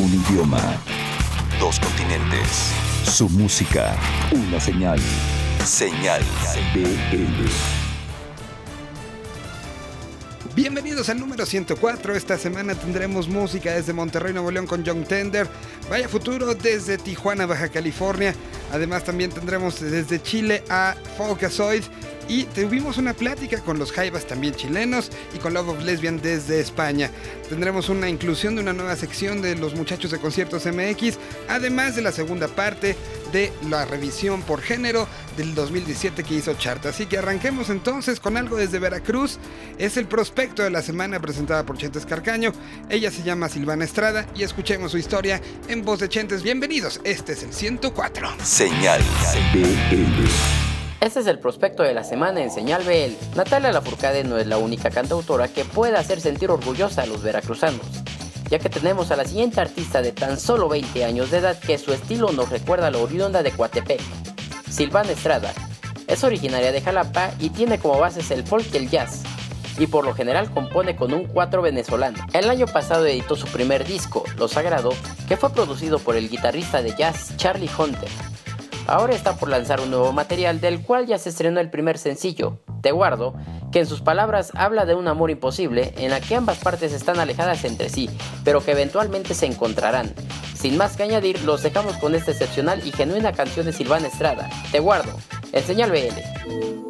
Un idioma. Dos continentes. Su música. Una señal. Señal. Bienvenidos al número 104. Esta semana tendremos música desde Monterrey, Nuevo León con Young Tender. Vaya futuro desde Tijuana, Baja California. Además también tendremos desde Chile a Focasoid y tuvimos una plática con los Jaivas también chilenos y con Love of Lesbian desde España. Tendremos una inclusión de una nueva sección de los muchachos de conciertos MX, además de la segunda parte de la revisión por género del 2017 que hizo Chart. Así que arranquemos entonces con algo desde Veracruz. Es el prospecto de la semana presentada por Chentes Carcaño. Ella se llama Silvana Estrada y escuchemos su historia en voz de Chentes. Bienvenidos, este es el 104. Señal BL. Este es el prospecto de la semana en Señal BL. Natalia Lafourcade no es la única cantautora que puede hacer sentir orgullosa a los veracruzanos, ya que tenemos a la siguiente artista de tan solo 20 años de edad que su estilo nos recuerda a la oriunda de Coatepec, Silvana Estrada. Es originaria de Jalapa y tiene como bases el folk y el jazz, y por lo general compone con un cuatro venezolano. El año pasado editó su primer disco, Lo Sagrado, que fue producido por el guitarrista de jazz Charlie Hunter. Ahora está por lanzar un nuevo material del cual ya se estrenó el primer sencillo, Te Guardo, que en sus palabras habla de un amor imposible en la que ambas partes están alejadas entre sí, pero que eventualmente se encontrarán. Sin más que añadir, los dejamos con esta excepcional y genuina canción de Silvana Estrada, Te Guardo, en Señal BL.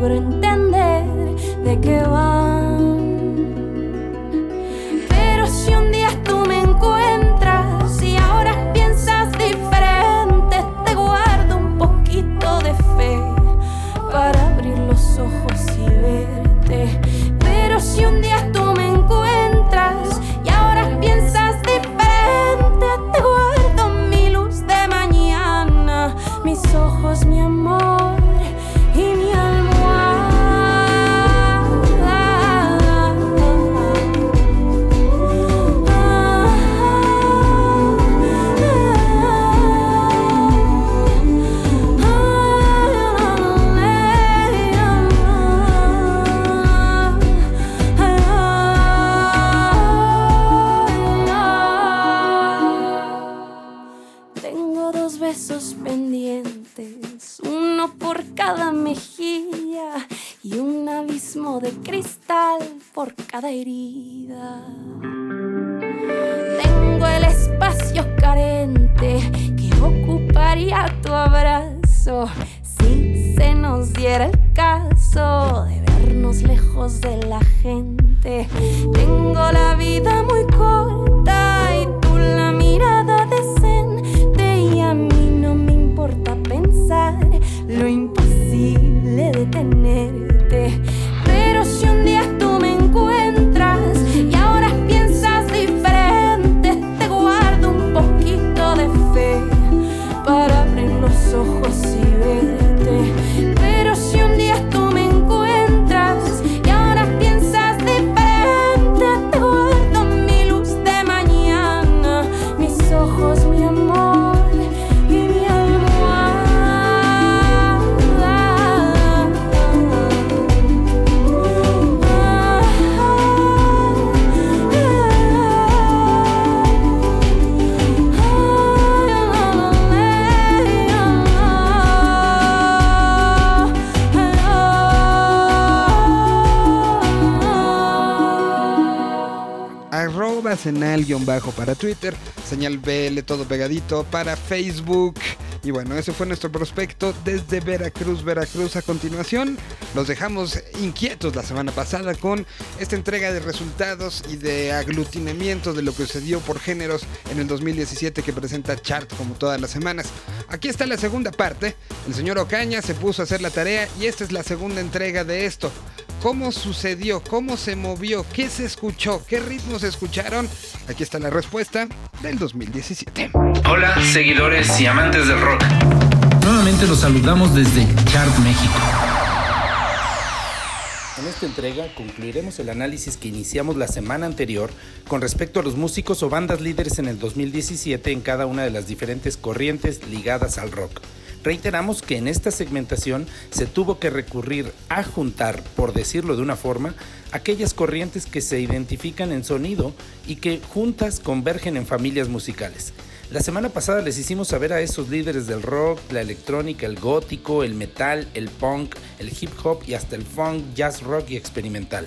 logro entender de qué van. Pero si un día tú me encuentras y ahora piensas diferente, te guardo un poquito de fe para abrir los ojos y verte. Pero si un día tú me encuentras y ahora piensas diferente, te guardo mi luz de mañana, mis ojos, mi amor para Twitter, señal BL todo pegadito para Facebook. Y bueno, ese fue nuestro prospecto desde Veracruz, Veracruz. A continuación, los dejamos inquietos la semana pasada con esta entrega de resultados y de aglutinamiento de lo que sucedió por géneros en el 2017 que presenta Chart como todas las semanas. Aquí está la segunda parte. El señor Ocaña se puso a hacer la tarea y esta es la segunda entrega de esto. ¿Cómo sucedió? ¿Cómo se movió? ¿Qué se escuchó? ¿Qué ritmos se escucharon? Aquí está la respuesta del 2017. Hola, seguidores y amantes del rock. Nuevamente los saludamos desde Chart México. En esta entrega concluiremos el análisis que iniciamos la semana anterior con respecto a los músicos o bandas líderes en el 2017 en cada una de las diferentes corrientes ligadas al rock. Reiteramos que en esta segmentación se tuvo que recurrir a juntar, por decirlo de una forma, aquellas corrientes que se identifican en sonido y que juntas convergen en familias musicales. La semana pasada les hicimos saber a esos líderes del rock, la electrónica, el gótico, el metal, el punk, el hip hop y hasta el funk, jazz rock y experimental.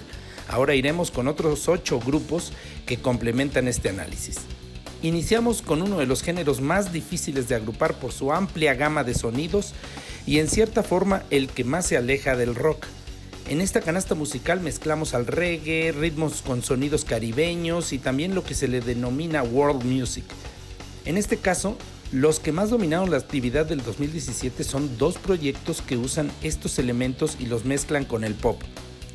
Ahora iremos con otros ocho grupos que complementan este análisis. Iniciamos con uno de los géneros más difíciles de agrupar por su amplia gama de sonidos y en cierta forma el que más se aleja del rock. En esta canasta musical mezclamos al reggae, ritmos con sonidos caribeños y también lo que se le denomina world music. En este caso, los que más dominaron la actividad del 2017 son dos proyectos que usan estos elementos y los mezclan con el pop.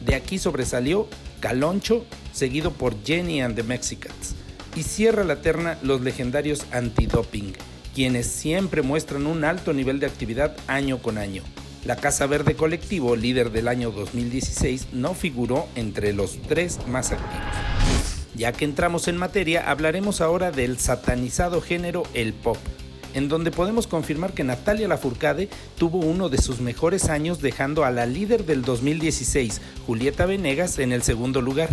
De aquí sobresalió Caloncho, seguido por Jenny and the Mexicans y cierra la terna los legendarios antidoping, quienes siempre muestran un alto nivel de actividad año con año. La Casa Verde Colectivo, líder del año 2016, no figuró entre los tres más activos. Ya que entramos en materia, hablaremos ahora del satanizado género el pop, en donde podemos confirmar que Natalia Lafourcade tuvo uno de sus mejores años dejando a la líder del 2016, Julieta Venegas, en el segundo lugar.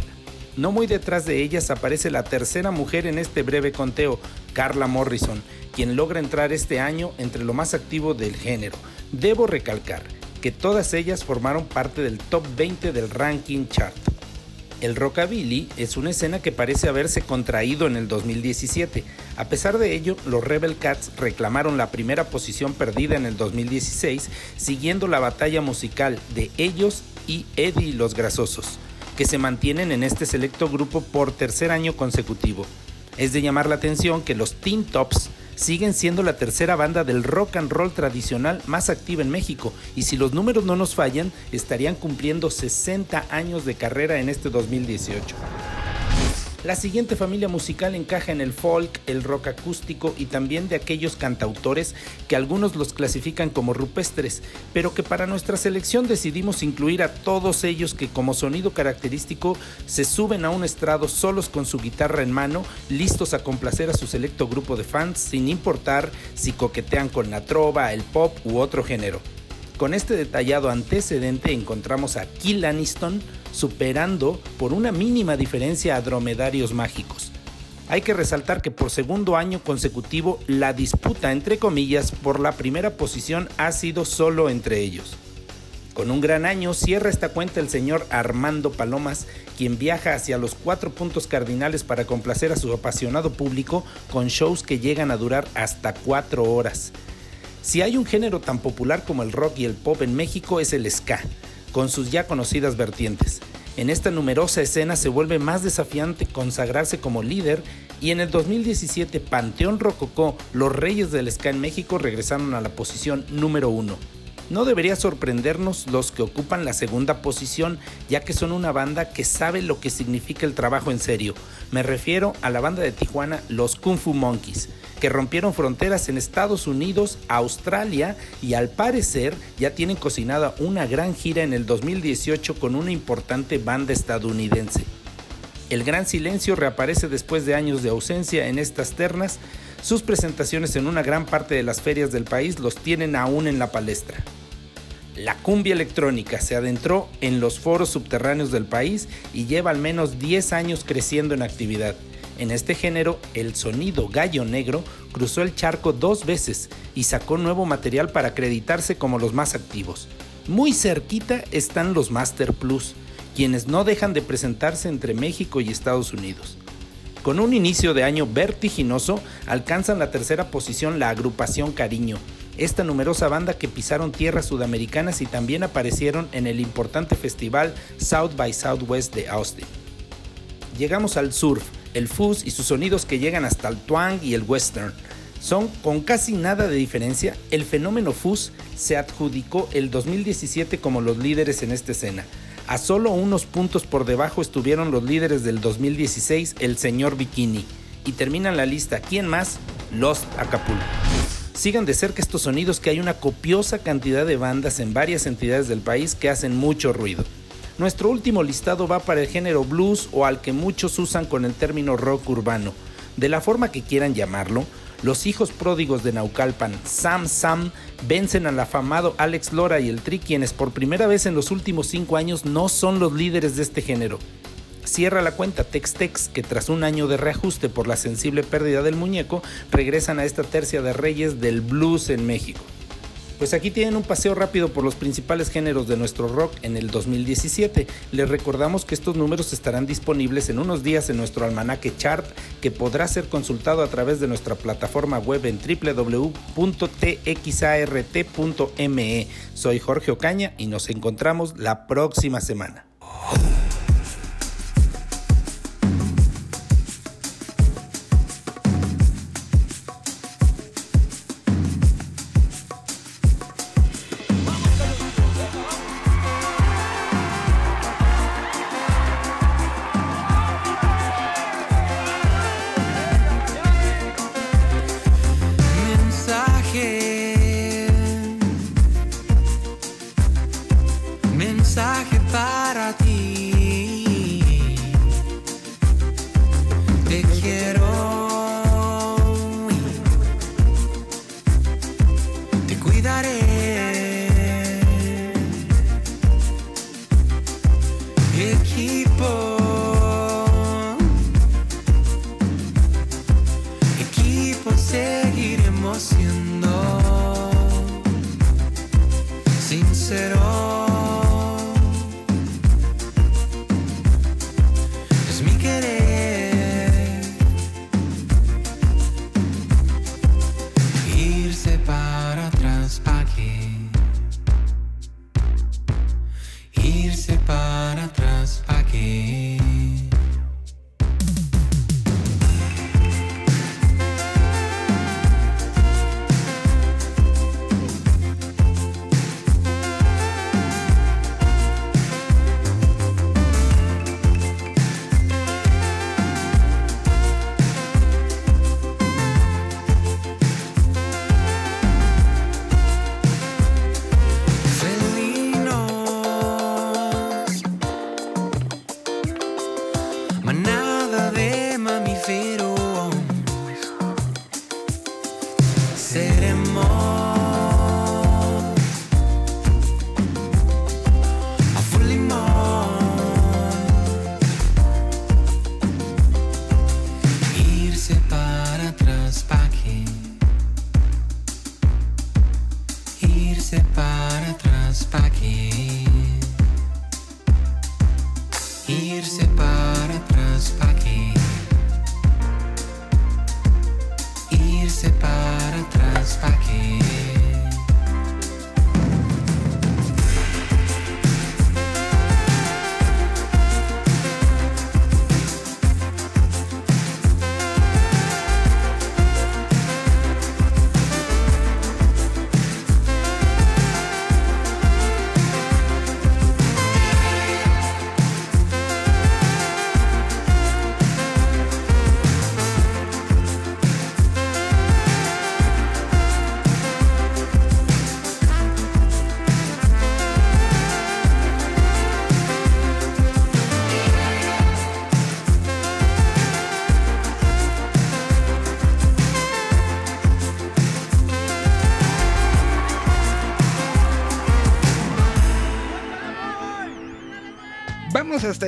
No muy detrás de ellas aparece la tercera mujer en este breve conteo, Carla Morrison, quien logra entrar este año entre lo más activo del género. Debo recalcar que todas ellas formaron parte del top 20 del ranking chart. El rockabilly es una escena que parece haberse contraído en el 2017. A pesar de ello, los Rebel Cats reclamaron la primera posición perdida en el 2016, siguiendo la batalla musical de ellos y Eddie los Grasosos que se mantienen en este selecto grupo por tercer año consecutivo. Es de llamar la atención que los Teen Tops siguen siendo la tercera banda del rock and roll tradicional más activa en México y si los números no nos fallan, estarían cumpliendo 60 años de carrera en este 2018. La siguiente familia musical encaja en el folk, el rock acústico y también de aquellos cantautores que algunos los clasifican como rupestres, pero que para nuestra selección decidimos incluir a todos ellos que como sonido característico se suben a un estrado solos con su guitarra en mano, listos a complacer a su selecto grupo de fans sin importar si coquetean con la trova, el pop u otro género. Con este detallado antecedente encontramos a Kill Aniston superando por una mínima diferencia a Dromedarios Mágicos. Hay que resaltar que por segundo año consecutivo la disputa entre comillas por la primera posición ha sido solo entre ellos. Con un gran año cierra esta cuenta el señor Armando Palomas, quien viaja hacia los cuatro puntos cardinales para complacer a su apasionado público con shows que llegan a durar hasta cuatro horas. Si hay un género tan popular como el rock y el pop en México es el ska, con sus ya conocidas vertientes. En esta numerosa escena se vuelve más desafiante consagrarse como líder y en el 2017 Panteón Rococó, los reyes del ska en México regresaron a la posición número uno. No debería sorprendernos los que ocupan la segunda posición, ya que son una banda que sabe lo que significa el trabajo en serio. Me refiero a la banda de Tijuana, los Kung Fu Monkeys que rompieron fronteras en Estados Unidos, Australia y al parecer ya tienen cocinada una gran gira en el 2018 con una importante banda estadounidense. El Gran Silencio reaparece después de años de ausencia en estas ternas. Sus presentaciones en una gran parte de las ferias del país los tienen aún en la palestra. La cumbia electrónica se adentró en los foros subterráneos del país y lleva al menos 10 años creciendo en actividad. En este género, el sonido gallo negro cruzó el charco dos veces y sacó nuevo material para acreditarse como los más activos. Muy cerquita están los Master Plus, quienes no dejan de presentarse entre México y Estados Unidos. Con un inicio de año vertiginoso, alcanzan la tercera posición la agrupación Cariño, esta numerosa banda que pisaron tierras sudamericanas y también aparecieron en el importante festival South by Southwest de Austin. Llegamos al surf, el fuzz y sus sonidos que llegan hasta el twang y el western. Son con casi nada de diferencia, el fenómeno fuzz se adjudicó el 2017 como los líderes en esta escena. A solo unos puntos por debajo estuvieron los líderes del 2016, el señor Bikini. Y terminan la lista, ¿quién más? Lost Acapulco. Sigan de cerca estos sonidos que hay una copiosa cantidad de bandas en varias entidades del país que hacen mucho ruido. Nuestro último listado va para el género blues o al que muchos usan con el término rock urbano. De la forma que quieran llamarlo, los hijos pródigos de Naucalpan, Sam Sam, vencen al afamado Alex Lora y el Tri, quienes por primera vez en los últimos cinco años no son los líderes de este género. Cierra la cuenta Tex-Tex, que tras un año de reajuste por la sensible pérdida del muñeco, regresan a esta tercia de reyes del blues en México. Pues aquí tienen un paseo rápido por los principales géneros de nuestro rock en el 2017. Les recordamos que estos números estarán disponibles en unos días en nuestro almanaque chart que podrá ser consultado a través de nuestra plataforma web en www.txart.me. Soy Jorge Ocaña y nos encontramos la próxima semana. seguiremos siendo.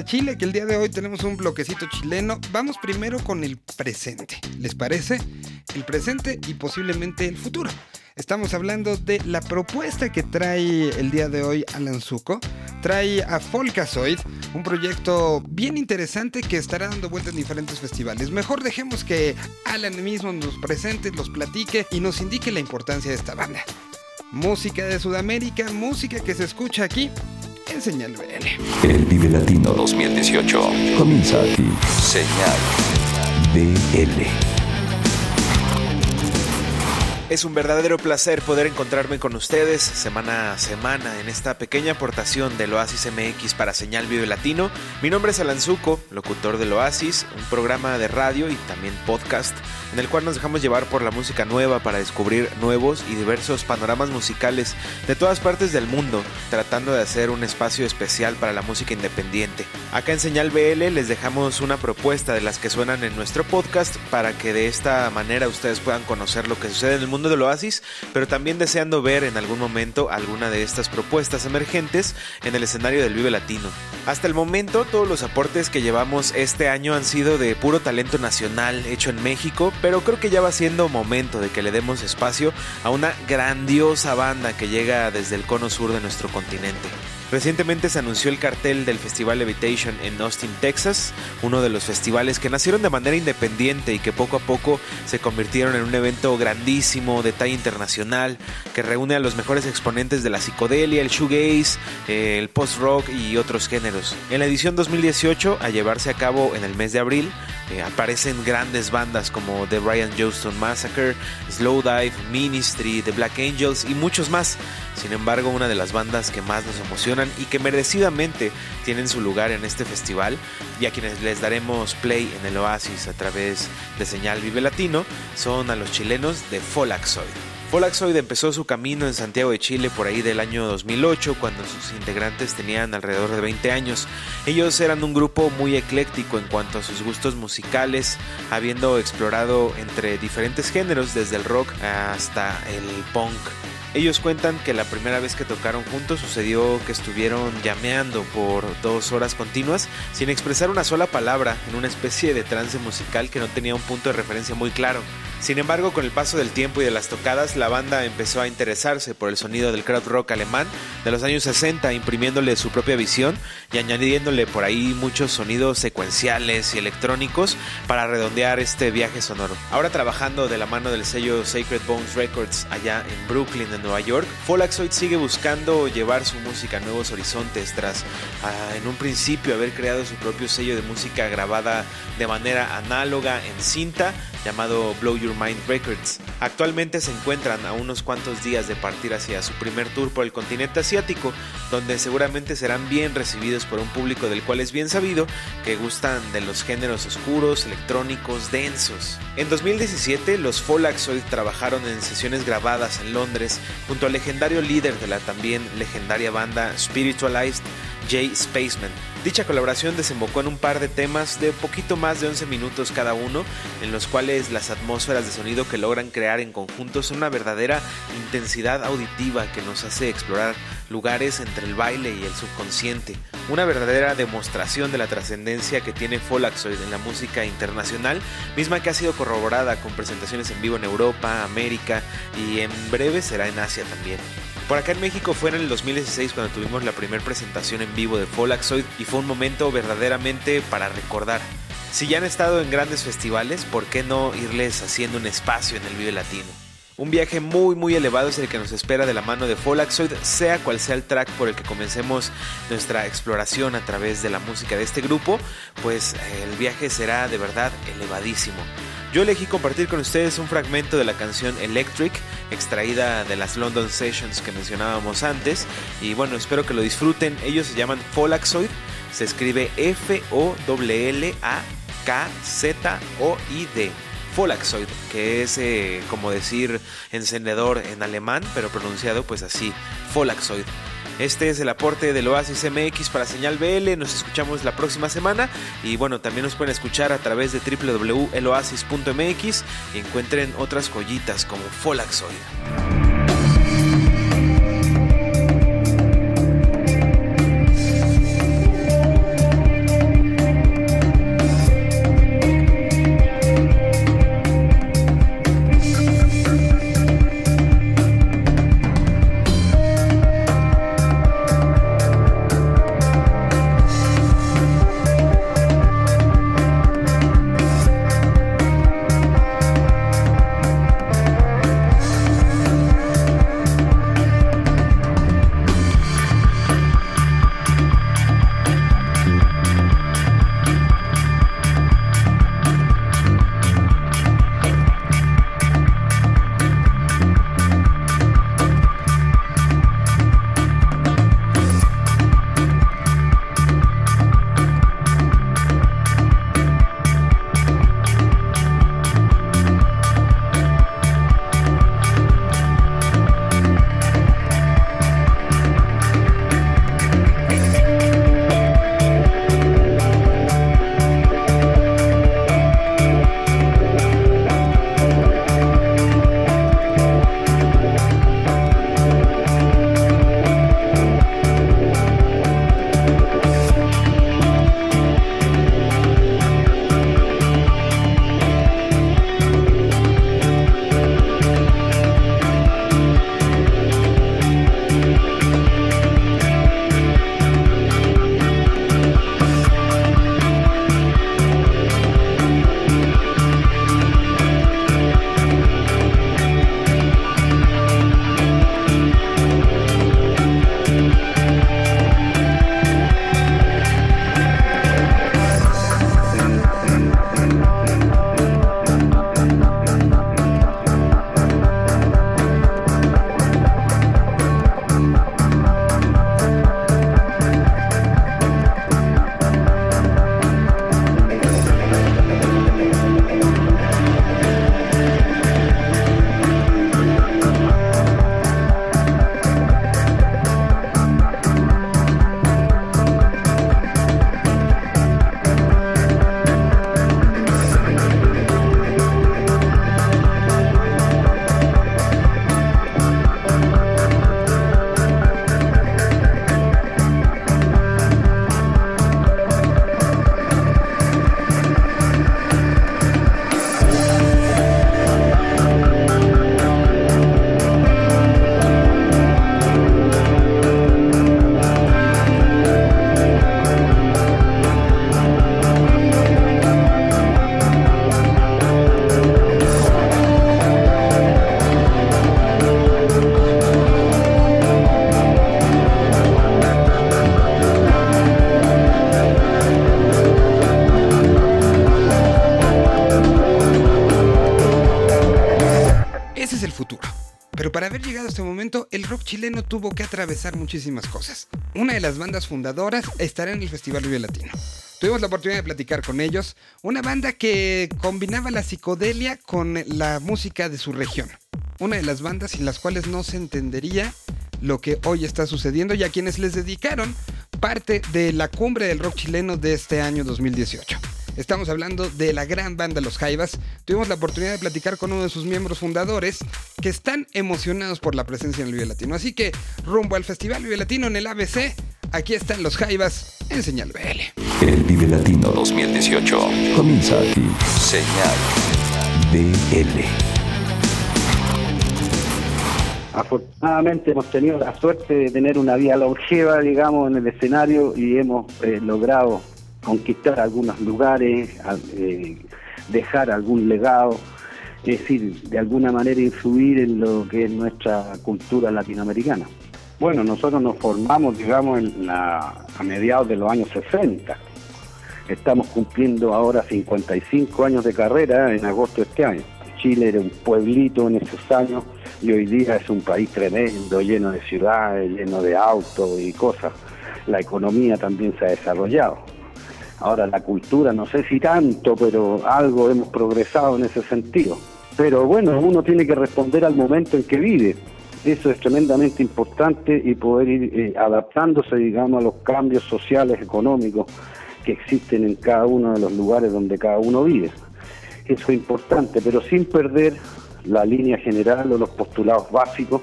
Chile, que el día de hoy tenemos un bloquecito chileno. Vamos primero con el presente. ¿Les parece? El presente y posiblemente el futuro. Estamos hablando de la propuesta que trae el día de hoy Alan Zuko trae a Folkazoid, un proyecto bien interesante que estará dando vueltas en diferentes festivales. Mejor dejemos que Alan mismo nos presente, los platique y nos indique la importancia de esta banda. Música de Sudamérica, música que se escucha aquí en Señal BL. El Vive Latino 2018 comienza aquí. Señal BL. Es un verdadero placer poder encontrarme con ustedes semana a semana en esta pequeña aportación del Oasis MX para Señal Vive Latino. Mi nombre es Alan Zuko, locutor del Oasis, un programa de radio y también podcast en el cual nos dejamos llevar por la música nueva para descubrir nuevos y diversos panoramas musicales de todas partes del mundo, tratando de hacer un espacio especial para la música independiente. Acá en Señal BL les dejamos una propuesta de las que suenan en nuestro podcast para que de esta manera ustedes puedan conocer lo que sucede en el mundo del oasis, pero también deseando ver en algún momento alguna de estas propuestas emergentes en el escenario del Vive Latino. Hasta el momento todos los aportes que llevamos este año han sido de puro talento nacional hecho en México, pero creo que ya va siendo momento de que le demos espacio a una grandiosa banda que llega desde el cono sur de nuestro continente. Recientemente se anunció el cartel del Festival Levitation en Austin, Texas, uno de los festivales que nacieron de manera independiente y que poco a poco se convirtieron en un evento grandísimo de talla internacional que reúne a los mejores exponentes de la psicodelia, el shoegaze, eh, el post-rock y otros géneros. En la edición 2018, a llevarse a cabo en el mes de abril, eh, aparecen grandes bandas como The Brian Johnston Massacre, Slowdive, Ministry, The Black Angels y muchos más. Sin embargo, una de las bandas que más nos emocionan y que merecidamente tienen su lugar en este festival y a quienes les daremos play en el Oasis a través de Señal Vive Latino son a los chilenos de Folaxoid. Folaxoid empezó su camino en Santiago de Chile por ahí del año 2008, cuando sus integrantes tenían alrededor de 20 años. Ellos eran un grupo muy ecléctico en cuanto a sus gustos musicales, habiendo explorado entre diferentes géneros, desde el rock hasta el punk. Ellos cuentan que la primera vez que tocaron juntos sucedió que estuvieron llameando por dos horas continuas sin expresar una sola palabra en una especie de trance musical que no tenía un punto de referencia muy claro. Sin embargo, con el paso del tiempo y de las tocadas, la banda empezó a interesarse por el sonido del crowd rock alemán de los años 60, imprimiéndole su propia visión y añadiéndole por ahí muchos sonidos secuenciales y electrónicos para redondear este viaje sonoro. Ahora trabajando de la mano del sello Sacred Bones Records allá en Brooklyn, en Nueva York, Folaxoid sigue buscando llevar su música a nuevos horizontes tras ah, en un principio haber creado su propio sello de música grabada de manera análoga en cinta llamado Blow Your Mind Records. Actualmente se encuentran a unos cuantos días de partir hacia su primer tour por el continente asiático, donde seguramente serán bien recibidos por un público del cual es bien sabido que gustan de los géneros oscuros, electrónicos, densos. En 2017, los Folaxoid trabajaron en sesiones grabadas en Londres junto al legendario líder de la también legendaria banda Spiritualized, Jay Spaceman. Dicha colaboración desembocó en un par de temas de poquito más de 11 minutos cada uno, en los cuales las atmósferas de sonido que logran crear en conjunto son una verdadera intensidad auditiva que nos hace explorar lugares entre el baile y el subconsciente. Una verdadera demostración de la trascendencia que tiene Folaxoid en la música internacional, misma que ha sido corroborada con presentaciones en vivo en Europa, América y en breve será en Asia también. Por acá en México fue en el 2016 cuando tuvimos la primera presentación en vivo de Folaxoid y fue un momento verdaderamente para recordar. Si ya han estado en grandes festivales, ¿por qué no irles haciendo un espacio en el Vive Latino? Un viaje muy muy elevado es el que nos espera de la mano de Folaxoid, sea cual sea el track por el que comencemos nuestra exploración a través de la música de este grupo, pues el viaje será de verdad elevadísimo. Yo elegí compartir con ustedes un fragmento de la canción Electric, extraída de las London Sessions que mencionábamos antes, y bueno, espero que lo disfruten. Ellos se llaman Folaxoid, se escribe F-O-L-A-K-Z-O-I-D. Folaxoid, que es eh, como decir encendedor en alemán, pero pronunciado pues así, Folaxoid. Este es el aporte del Oasis MX para Señal BL. Nos escuchamos la próxima semana. Y bueno, también nos pueden escuchar a través de www.eloasis.mx y encuentren otras joyitas como Folaxoid. Chileno tuvo que atravesar muchísimas cosas. Una de las bandas fundadoras estará en el Festival Vive Latino. Tuvimos la oportunidad de platicar con ellos, una banda que combinaba la psicodelia con la música de su región. Una de las bandas sin las cuales no se entendería lo que hoy está sucediendo y a quienes les dedicaron parte de la cumbre del rock chileno de este año 2018. Estamos hablando de la gran banda Los Jaivas. Tuvimos la oportunidad de platicar con uno de sus miembros fundadores que están emocionados por la presencia en el Vive Latino. Así que rumbo al Festival Vive Latino en el ABC, aquí están Los Jaivas en Señal BL. El Vive Latino 2018 comienza aquí. Señal BL. Afortunadamente hemos tenido la suerte de tener una vía longeva, digamos, en el escenario y hemos eh, logrado conquistar algunos lugares, eh, dejar algún legado, es decir, de alguna manera influir en lo que es nuestra cultura latinoamericana. Bueno, nosotros nos formamos, digamos, a mediados de los años 60. Estamos cumpliendo ahora 55 años de carrera en agosto de este año. Chile era un pueblito en esos años y hoy día es un país tremendo, lleno de ciudades, lleno de autos y cosas. La economía también se ha desarrollado. Ahora la cultura, no sé si tanto, pero algo hemos progresado en ese sentido. Pero bueno, uno tiene que responder al momento en que vive. Eso es tremendamente importante y poder ir eh, adaptándose, digamos, a los cambios sociales, económicos que existen en cada uno de los lugares donde cada uno vive. Eso es importante, pero sin perder la línea general o los postulados básicos,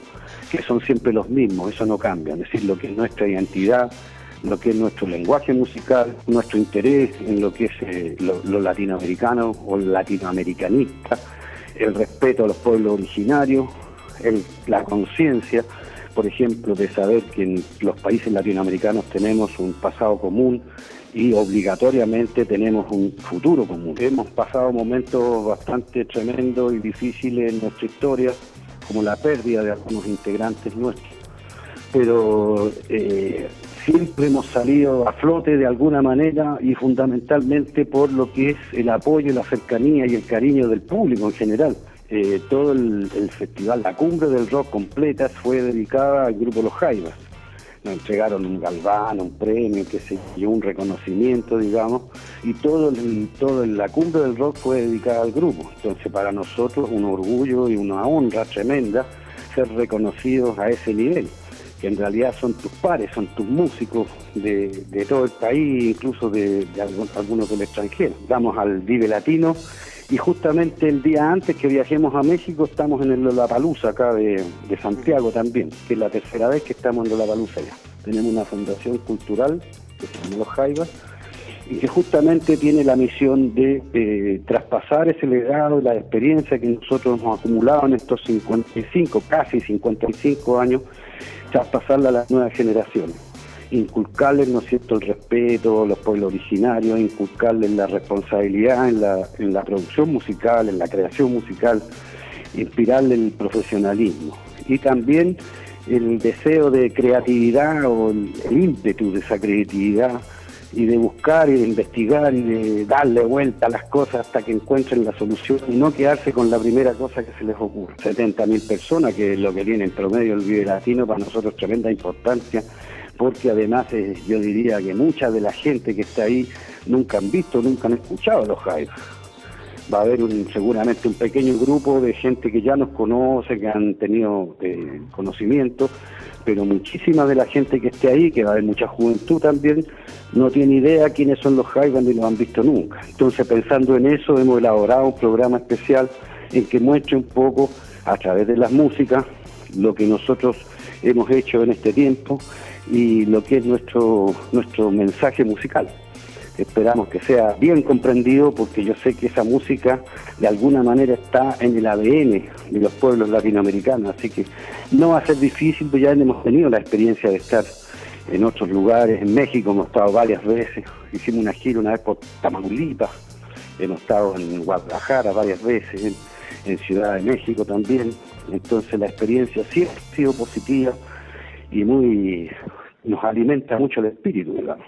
que son siempre los mismos, eso no cambia. Es decir, lo que es nuestra identidad, lo que es nuestro lenguaje musical, nuestro interés en lo que es eh, lo, latinoamericano o latinoamericanista, el respeto a los pueblos originarios, la conciencia, por ejemplo, de saber que en los países latinoamericanos tenemos un pasado común y obligatoriamente tenemos un futuro común. Hemos pasado momentos bastante tremendos y difíciles en nuestra historia, como la pérdida de algunos integrantes nuestros, pero eh, siempre hemos salido a flote de alguna manera y fundamentalmente por lo que es el apoyo, la cercanía y el cariño del público en general. Eh, todo el, festival, la cumbre del rock completa fue dedicada al grupo Los Jaivas. Nos entregaron un galván, un premio, que se yo, un reconocimiento, digamos, y todo, el, todo la cumbre del rock fue dedicada al grupo. Entonces, para nosotros, un orgullo y una honra tremenda ser reconocidos a ese nivel que en realidad son tus pares, son tus músicos de, todo el país, incluso de, algunos del extranjero. Vamos al Vive Latino y justamente el día antes que viajemos a México estamos en el Lollapalooza acá de, Santiago también, que es la tercera vez que estamos en Lollapalooza ya. Tenemos una fundación cultural que se llama Los Jaivas y que justamente tiene la misión de eh, traspasar ese legado, la experiencia que nosotros hemos acumulado en estos 55, casi 55 años traspasarla a las nuevas generaciones, inculcarles, ¿no es cierto?, el respeto a los pueblos originarios, inculcarles la responsabilidad en la, en la producción musical, en la creación musical, inspirarles el profesionalismo y también el deseo de creatividad o el ímpetu de esa creatividad y de buscar y de investigar y de darle vuelta a las cosas hasta que encuentren la solución y no quedarse con la primera cosa que se les ocurre. 70.000 personas, que es lo que tiene en promedio el Vive Latino, para nosotros tremenda importancia, porque además eh, yo diría que mucha de la gente que está ahí nunca han visto, nunca han escuchado los Jaivas. Va a haber un, seguramente un pequeño grupo de gente que ya nos conoce, que han tenido eh, conocimiento, pero muchísima de la gente que esté ahí, que va a haber mucha juventud también, no tiene idea quiénes son los Jaivas ni los han visto nunca. Entonces, pensando en eso, hemos elaborado un programa especial en que muestre un poco, a través de las músicas, lo que nosotros hemos hecho en este tiempo y lo que es nuestro, nuestro mensaje musical. Esperamos que sea bien comprendido porque yo sé que esa música de alguna manera está en el ADN de los pueblos latinoamericanos, así que no va a ser difícil, pues ya hemos tenido la experiencia de estar en otros lugares, en México hemos estado varias veces, hicimos una gira una vez por Tamaulipas, hemos estado en Guadalajara varias veces, en, Ciudad de México también, entonces la experiencia siempre ha sido positiva y muy nos alimenta mucho el espíritu, digamos.